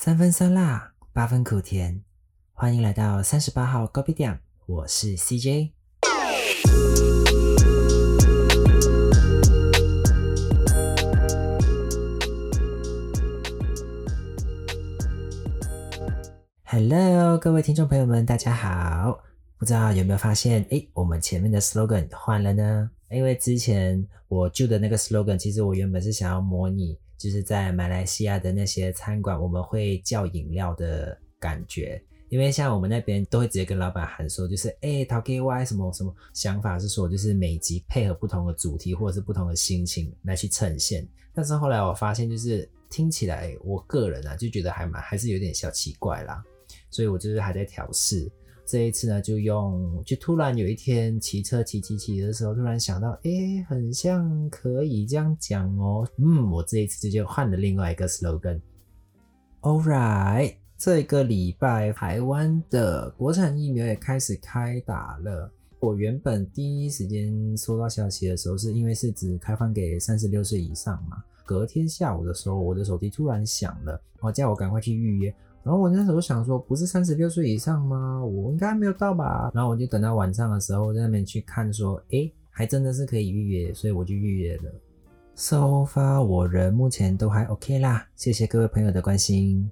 三分酸辣，八分苦甜，欢迎来到三十八号高比店，我是 CJ。Hello，各位听众朋友们，大家好。不知道有没有发现，哎，我们前面的 slogan 换了呢？因为之前我旧的那个 slogan，其实我原本是想要模拟，就是在马来西亚的那些餐馆，我们会叫饮料的感觉。因为像我们那边都会直接跟老板喊说，就是哎，陶给 Y 什么什么想法是说，就是每集配合不同的主题或者是不同的心情来去呈现。但是后来我发现，就是听起来我个人啊就觉得还蛮还是有点小奇怪啦。所以我就是还在调试。这一次呢，就用就突然有一天骑车骑骑骑的时候，突然想到，哎，很像可以这样讲哦。嗯，我这一次就换了另外一个 slogan。All right，这个礼拜台湾的国产疫苗也开始开打了。我原本第一时间收到消息的时候，是因为是只开放给三十六岁以上嘛。隔天下午的时候，我的手机突然响了，然后，叫我赶快去预约。然后我那时候想说，不是三十六岁以上吗？我应该没有到吧。然后我就等到晚上的时候在那边去看，说，诶，还真的是可以预约，所以我就预约了。So far，我人目前都还 OK 啦，谢谢各位朋友的关心。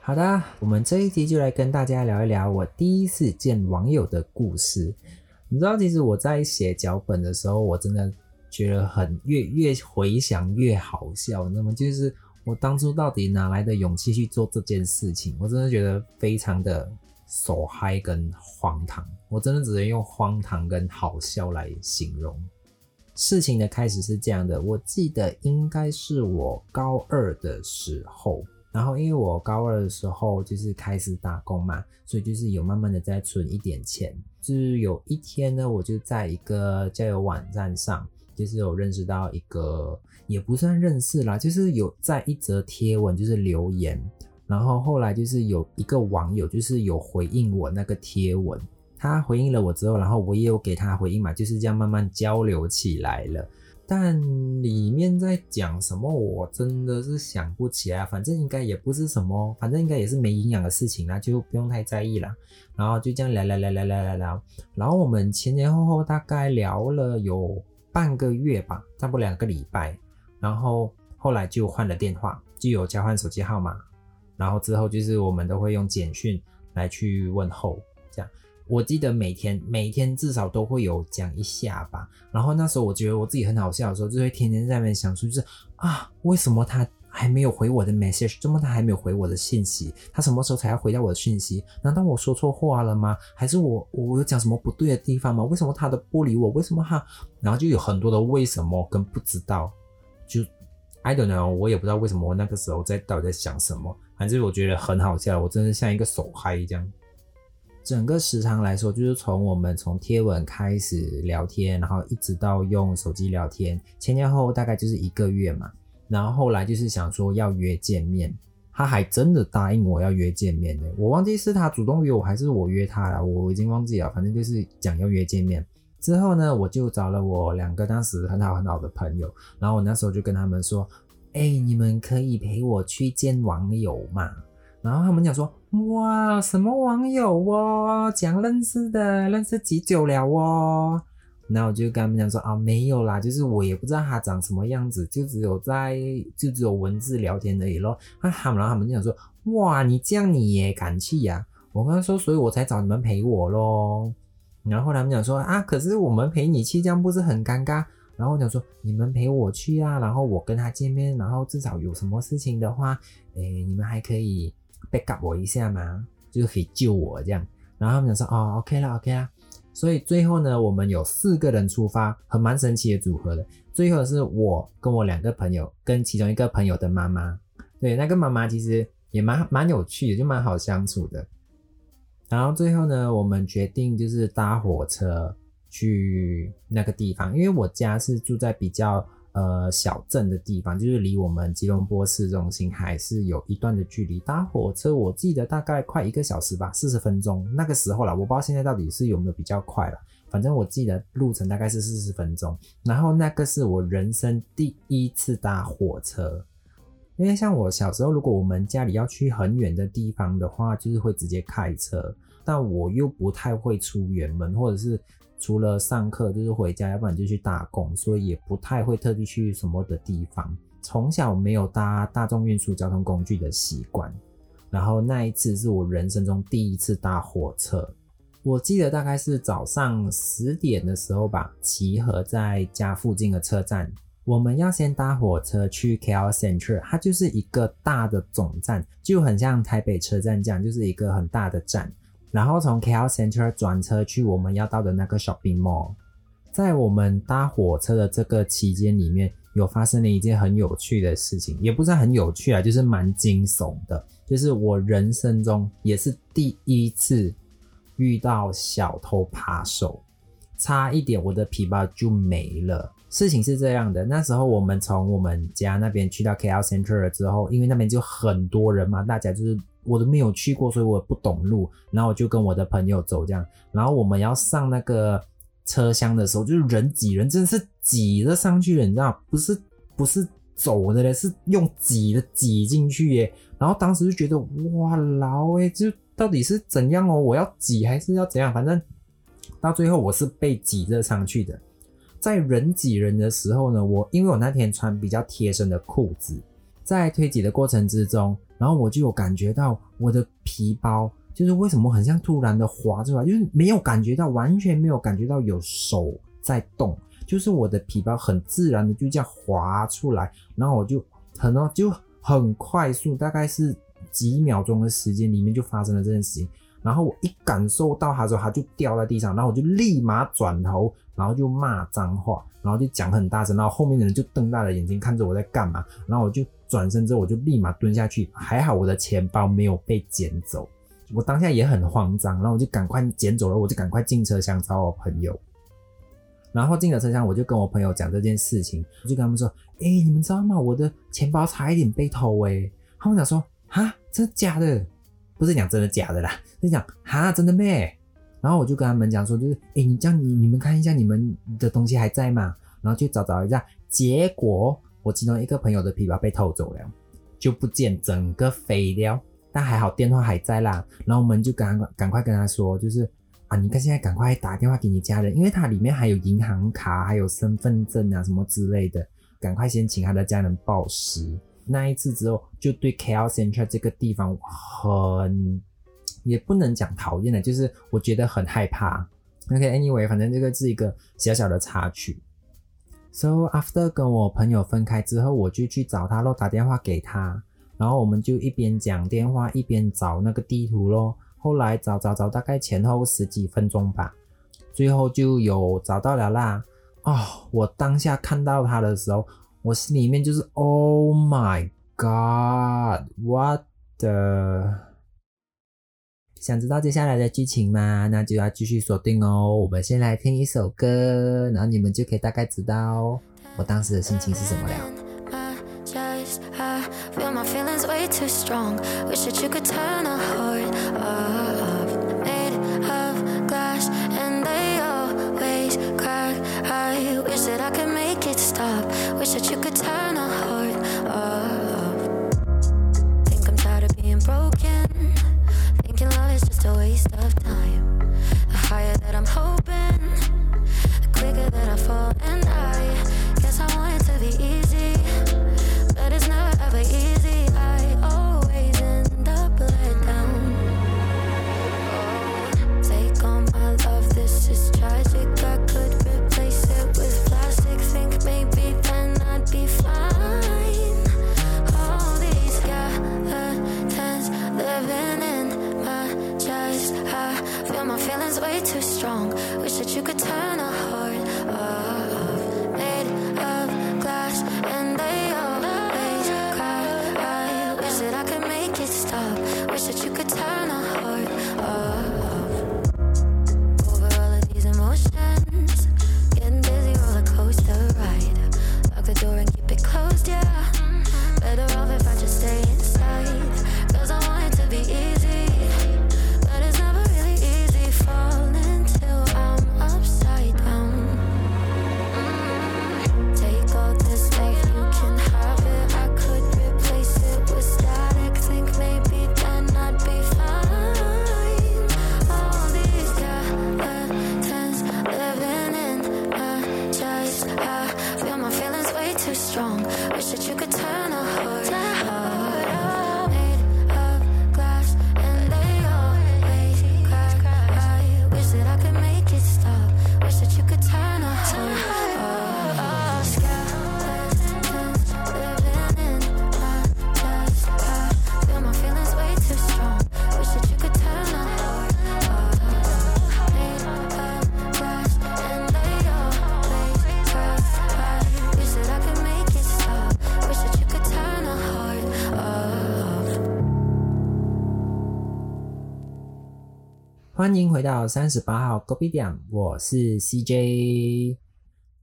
好的，我们这一集就来跟大家聊一聊我第一次见网友的故事。你知道，其实我在写脚本的时候，我真的觉得很越越回想越好笑。那么就是。我当初到底哪来的勇气去做这件事情？我真的觉得非常的手嗨跟荒唐，我真的只能用荒唐跟好笑来形容。事情的开始是这样的，我记得应该是我高二的时候，然后因为我高二的时候就是开始打工嘛，所以就是有慢慢的在存一点钱。就是有一天呢，我就在一个交友网站上。就是有认识到一个，也不算认识啦，就是有在一则贴文就是留言，然后后来就是有一个网友就是有回应我那个贴文，他回应了我之后，然后我也有给他回应嘛，就是这样慢慢交流起来了。但里面在讲什么，我真的是想不起来，反正应该也不是什么，反正应该也是没营养的事情啦，就不用太在意了。然后就这样聊聊聊聊聊聊聊，然后我们前前后后大概聊了有。半个月吧，差不多两个礼拜，然后后来就换了电话，就有交换手机号码，然后之后就是我们都会用简讯来去问候，这样。我记得每天每天至少都会有讲一下吧，然后那时候我觉得我自己很好笑的时候，就会天天在那边想出就是啊，为什么他？还没有回我的 message，怎么他还没有回我的信息？他什么时候才要回到我的讯息？难道我说错话了吗？还是我我有讲什么不对的地方吗？为什么他的不理我？为什么他？然后就有很多的为什么跟不知道，就 I don't know，我也不知道为什么我那个时候在到底在想什么。反正我觉得很好笑，我真的像一个手嗨一样。整个时长来说，就是从我们从贴文开始聊天，然后一直到用手机聊天，前前后后大概就是一个月嘛。然后后来就是想说要约见面，他还真的答应我要约见面的。我忘记是他主动约我还是我约他了，我已经忘记了。反正就是讲要约见面。之后呢，我就找了我两个当时很好很好的朋友，然后我那时候就跟他们说：“哎，你们可以陪我去见网友嘛？”然后他们讲说：“哇，什么网友哦？讲认识的，认识几久了哦？”那我就跟他们讲说啊，没有啦，就是我也不知道他长什么样子，就只有在就只有文字聊天而已咯。那他们然后他们就讲说，哇，你这样你也敢去呀？我跟他说，所以我才找你们陪我咯。然后他们讲说啊，可是我们陪你去，这样不是很尴尬？然后我讲说，你们陪我去啊，然后我跟他见面，然后至少有什么事情的话，诶，你们还可以 back up 我一下嘛，就是可以救我这样。然后他们讲说，哦，OK 了，OK 了。所以最后呢，我们有四个人出发，很蛮神奇的组合的。最后是我跟我两个朋友，跟其中一个朋友的妈妈。对，那个妈妈其实也蛮蛮有趣的，就蛮好相处的。然后最后呢，我们决定就是搭火车去那个地方，因为我家是住在比较。呃，小镇的地方就是离我们吉隆坡市中心还是有一段的距离。搭火车，我记得大概快一个小时吧，四十分钟。那个时候了，我不知道现在到底是有没有比较快了。反正我记得路程大概是四十分钟。然后那个是我人生第一次搭火车，因为像我小时候，如果我们家里要去很远的地方的话，就是会直接开车。但我又不太会出远门，或者是除了上课就是回家，要不然就去打工，所以也不太会特地去什么的地方。从小没有搭大众运输交通工具的习惯，然后那一次是我人生中第一次搭火车。我记得大概是早上十点的时候吧，集合在家附近的车站。我们要先搭火车去 KL Central，它就是一个大的总站，就很像台北车站这样，就是一个很大的站。然后从 KL Center 转车去我们要到的那个 Shopping Mall。在我们搭火车的这个期间里面，有发生了一件很有趣的事情，也不是很有趣啊，就是蛮惊悚的，就是我人生中也是第一次。遇到小偷扒手，差一点我的皮包就没了。事情是这样的，那时候我们从我们家那边去到 KL Center 了之后，因为那边就很多人嘛，大家就是我都没有去过，所以我不懂路。然后我就跟我的朋友走这样，然后我们要上那个车厢的时候，就是人挤人，真的是挤着上去了，你知道，不是不是走的嘞，是用挤的挤进去耶。然后当时就觉得哇，老诶，就。到底是怎样哦？我要挤还是要怎样？反正到最后我是被挤着上去的。在人挤人的时候呢，我因为我那天穿比较贴身的裤子，在推挤的过程之中，然后我就有感觉到我的皮包就是为什么很像突然的滑出来，就是没有感觉到，完全没有感觉到有手在动，就是我的皮包很自然的就这样滑出来，然后我就很哦就很快速，大概是。几秒钟的时间里面就发生了这件事情，然后我一感受到它之后，它就掉在地上，然后我就立马转头，然后就骂脏话，然后就讲很大声，然后后面的人就瞪大了眼睛看着我在干嘛，然后我就转身之后，我就立马蹲下去，还好我的钱包没有被捡走，我当下也很慌张，然后我就赶快捡走了，我就赶快进车厢找我朋友，然后进了车厢，我就跟我朋友讲这件事情，我就跟他们说，哎，你们知道吗？我的钱包差一点被偷哎，他们讲说。哈，真的假的？不是讲真的假的啦，是讲哈，真的咩？然后我就跟他们讲说，就是，哎，你这样，你你们看一下，你们的东西还在吗？然后去找找一下，结果我其中一个朋友的皮包被偷走了，就不见，整个飞掉。但还好电话还在啦。然后我们就赶赶快跟他说，就是啊，你看现在赶快打电话给你家人，因为他里面还有银行卡，还有身份证啊什么之类的，赶快先请他的家人报失。那一次之后，就对 KL Central 这个地方很，也不能讲讨厌的，就是我觉得很害怕。OK，Anyway，反正这个是一个小小的插曲。So after 跟我朋友分开之后，我就去找他咯，打电话给他，然后我们就一边讲电话一边找那个地图咯。后来找找找，大概前后十几分钟吧，最后就有找到了啦。哦，我当下看到他的时候。我心里面就是 Oh my God，What the？想知道接下来的剧情吗？那就要继续锁定哦。我们先来听一首歌，然后你们就可以大概知道我当时的心情是什么了。wish that you could turn a heart off. Just a waste of time. The higher that I'm hoping, 欢迎回到三十八号 Gobi 点，我是 CJ。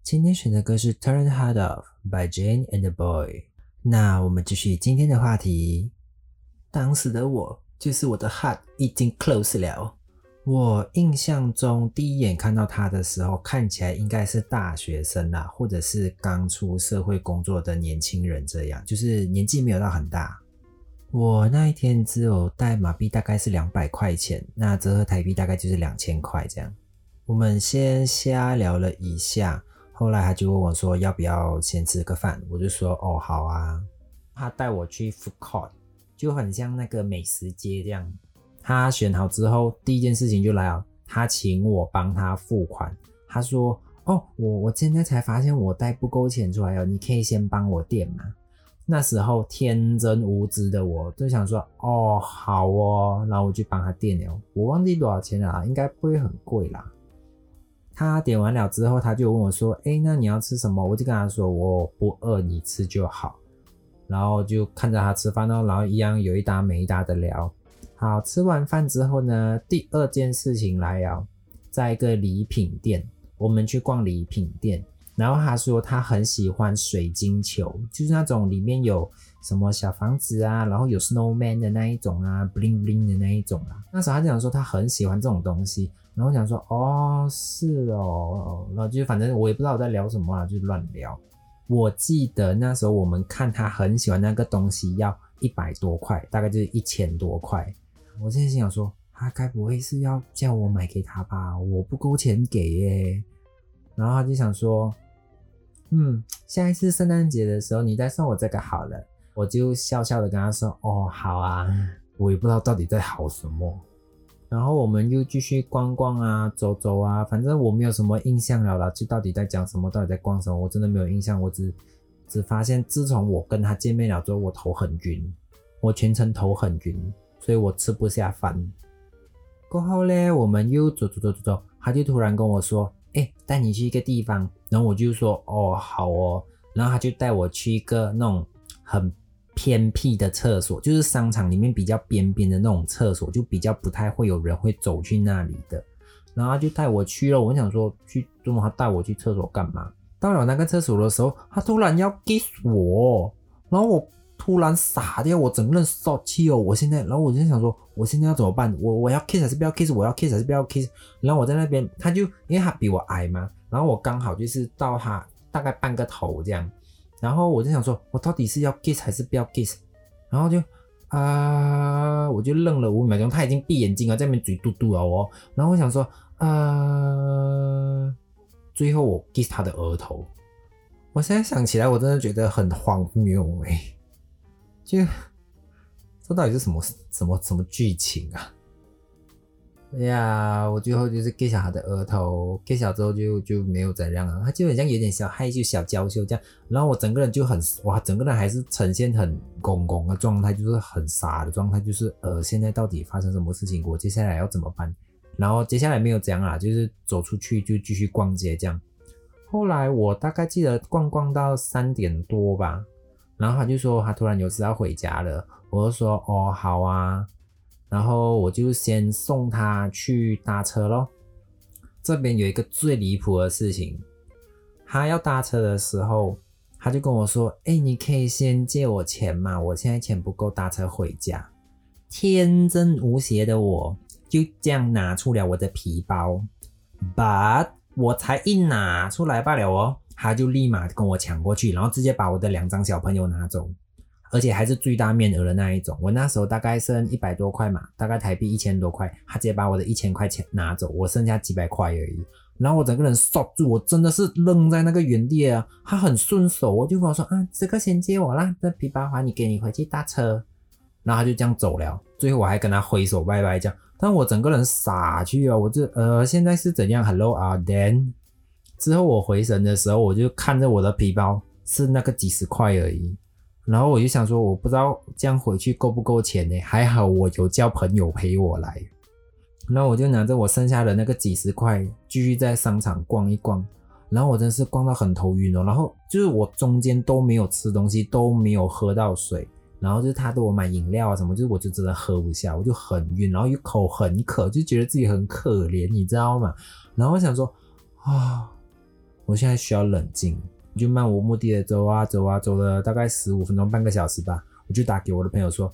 今天选的歌是《Turn Hard Off》by Jane and the Boy。那我们继续今天的话题。当时的我就是我的 heart 已经 close 了。我印象中第一眼看到他的时候，看起来应该是大学生啦，或者是刚出社会工作的年轻人，这样就是年纪没有到很大。我那一天只有带马币，大概是两百块钱，那折合台币大概就是两千块这样。我们先瞎聊了一下。后来他就问我说：“要不要先吃个饭？”我就说：“哦，好啊。”他带我去 food court，就很像那个美食街这样。他选好之后，第一件事情就来了，他请我帮他付款。他说：“哦，我我现在才发现我带不够钱出来哦，你可以先帮我垫吗？”那时候天真无知的我就想说：“哦，好哦。”然后我就帮他垫了。我忘记多少钱了，应该不会很贵啦。他点完了之后，他就问我说：“哎，那你要吃什么？”我就跟他说：“我不饿，你吃就好。”然后就看着他吃饭哦，然后一样有一搭没一搭的聊。好，吃完饭之后呢，第二件事情来了，在一个礼品店，我们去逛礼品店。然后他说他很喜欢水晶球，就是那种里面有什么小房子啊，然后有 snowman 的那一种啊，bling bling 的那一种啊。那时候他就讲说他很喜欢这种东西。然后想说，哦，是哦，然后就反正我也不知道我在聊什么啊，就乱聊。我记得那时候我们看他很喜欢那个东西，要一百多块，大概就是一千多块。我现在心想说，他该不会是要叫我买给他吧？我不够钱给耶。然后他就想说，嗯，下一次圣诞节的时候你再送我这个好了。我就笑笑的跟他说，哦，好啊。我也不知道到底在好什么。然后我们又继续逛逛啊，走走啊，反正我没有什么印象了啦，就到底在讲什么，到底在逛什么，我真的没有印象。我只只发现，自从我跟他见面了之后，我头很晕，我全程头很晕，所以我吃不下饭。过后呢，我们又走走走走走，他就突然跟我说：“哎，带你去一个地方。”然后我就说：“哦，好哦。”然后他就带我去一个那种很。偏僻的厕所，就是商场里面比较边边的那种厕所，就比较不太会有人会走去那里的。然后他就带我去了，我想说去，怎么他带我去厕所干嘛？到了那个厕所的时候，他突然要 kiss 我，然后我突然傻掉，我整个人烧气哦！我现在，然后我就想说，我现在要怎么办？我我要 kiss 还是不要 kiss？我要 kiss 还是不要 kiss？然后我在那边，他就因为他比我矮嘛，然后我刚好就是到他大概半个头这样。然后我就想说，我到底是要 kiss 还是不要 kiss？然后就啊，我就愣了五秒钟，他已经闭眼睛了，在那边嘴嘟嘟了哦。然后我想说，呃，最后我 kiss 他的额头。我现在想起来，我真的觉得很荒谬哎，就这到底是什么什么什么剧情啊？哎呀，我最后就是 kiss 他的额头，kiss 之后就就没有怎样了，他就很像有点小害羞、小娇羞这样。然后我整个人就很哇，整个人还是呈现很拱拱的状态，就是很傻的状态，就是呃，现在到底发生什么事情？我接下来要怎么办？然后接下来没有这样啦，就是走出去就继续逛街这样。后来我大概记得逛逛到三点多吧，然后他就说他突然有事要回家了，我就说哦好啊。然后我就先送他去搭车咯。这边有一个最离谱的事情，他要搭车的时候，他就跟我说：“哎，你可以先借我钱嘛，我现在钱不够搭车回家。”天真无邪的我就这样拿出了我的皮包，but 我才一拿出来罢了哦，他就立马跟我抢过去，然后直接把我的两张小朋友拿走。而且还是最大面额的那一种，我那时候大概剩一百多块嘛，大概台币一千多块，他直接把我的一千块钱拿走，我剩下几百块而已。然后我整个人缩住，我真的是愣在那个原地啊。他很顺手，我就跟我说啊，这个先借我啦，这皮包还你给你回去搭车。然后他就这样走了，最后我还跟他挥手拜拜这样，但我整个人傻去啊，我这呃现在是怎样？Hello 啊，Then 之后我回神的时候，我就看着我的皮包是那个几十块而已。然后我就想说，我不知道这样回去够不够钱呢？还好我有叫朋友陪我来，然后我就拿着我剩下的那个几十块，继续在商场逛一逛。然后我真是逛到很头晕哦。然后就是我中间都没有吃东西，都没有喝到水，然后就是他给我买饮料啊什么，就是我就真的喝不下，我就很晕，然后一口很渴，就觉得自己很可怜，你知道吗？然后我想说啊，我现在需要冷静，我就漫无目的的走啊走啊走了大概十五分钟半个小时吧，我就打给我的朋友说，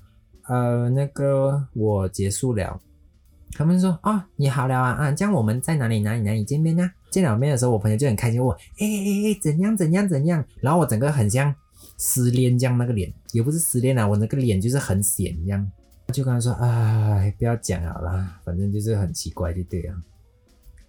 呃，那个我结束了。他们说啊，你好了啊啊，这样我们在哪里哪里哪里见面呢？见了面的时候，我朋友就很开心，问，哎哎哎，怎样怎样怎样？然后我整个很像失恋这样，那个脸也不是失恋啊，我那个脸就是很显这样。就跟他说，哎，不要讲好了，反正就是很奇怪，就对了。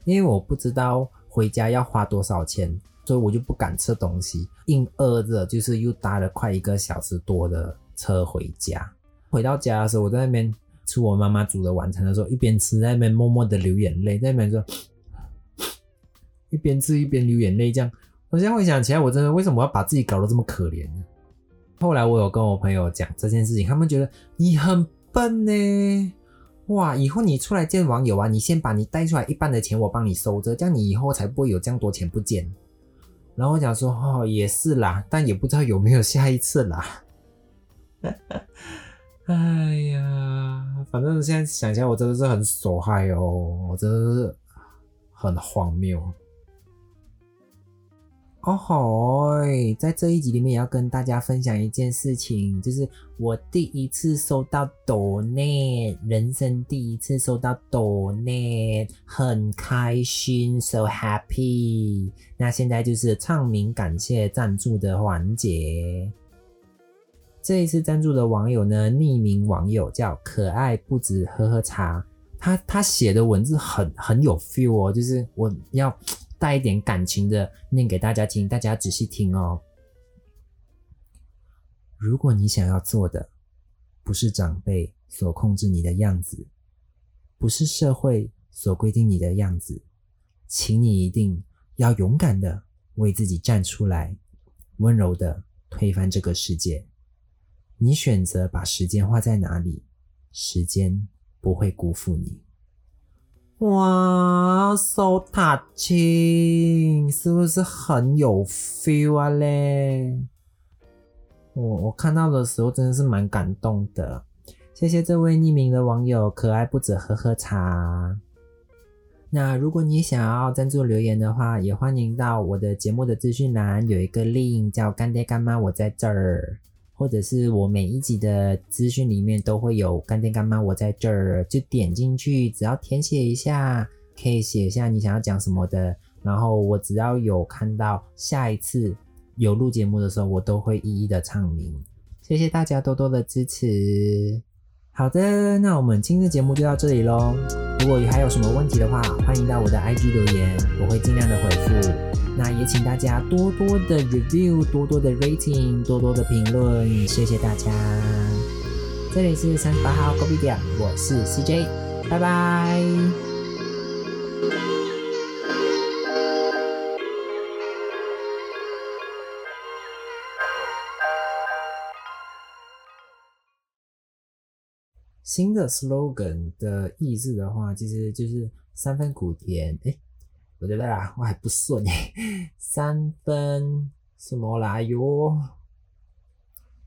因为我不知道回家要花多少钱，所以我就不敢吃东西，硬饿着，就是又搭了快一个小时多的车回家。回到家的时候，我在那边。吃我妈妈煮的晚餐的时候，一边吃在那边默默的流眼泪，在那边说，一边吃一边流眼泪，这样。我现在回想起来，我真的为什么要把自己搞得这么可怜呢？后来我有跟我朋友讲这件事情，他们觉得你很笨呢。哇，以后你出来见网友啊，你先把你带出来一半的钱我帮你收着，这样你以后才不会有这样多钱不见。然后我讲说，哦，也是啦，但也不知道有没有下一次啦。哎呀，反正现在想起来，我真的是很受害哦，我真的是很荒谬。哦吼，在这一集里面也要跟大家分享一件事情，就是我第一次收到抖内，人生第一次收到抖内，很开心，so happy。那现在就是唱名感谢赞助的环节。这一次赞助的网友呢，匿名网友叫可爱不止喝喝茶，他他写的文字很很有 feel 哦，就是我要带一点感情的念给大家听，大家仔细听哦。如果你想要做的不是长辈所控制你的样子，不是社会所规定你的样子，请你一定要勇敢的为自己站出来，温柔的推翻这个世界。你选择把时间花在哪里，时间不会辜负你。哇，so touching，是不是很有 feel 啊嘞？我我看到的时候真的是蛮感动的。谢谢这位匿名的网友，可爱不止喝喝茶。那如果你想要赞助留言的话，也欢迎到我的节目的资讯栏有一个 link，叫干爹干妈，我在这儿。或者是我每一集的资讯里面都会有干爹干妈，我在这儿就点进去，只要填写一下，可以写下你想要讲什么的，然后我只要有看到下一次有录节目的时候，我都会一一的唱名。谢谢大家多多的支持。好的，那我们今天的节目就到这里喽。如果还有什么问题的话，欢迎到我的 IG 留言，我会尽量的回复。那也请大家多多的 review，多多的 rating，多多的评论，谢谢大家。这里是三十八号 Coffee 店，我是 CJ，拜拜。新的 slogan 的意思的话，其实就是三分苦甜，哎。我觉得啊，我还不顺哎，三分什么啦哟？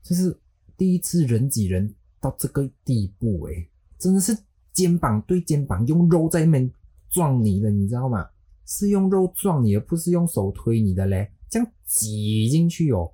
就是第一次人挤人到这个地步哎，真的是肩膀对肩膀用肉在那边撞你的，你知道吗？是用肉撞你，而不是用手推你的嘞，这样挤进去哦，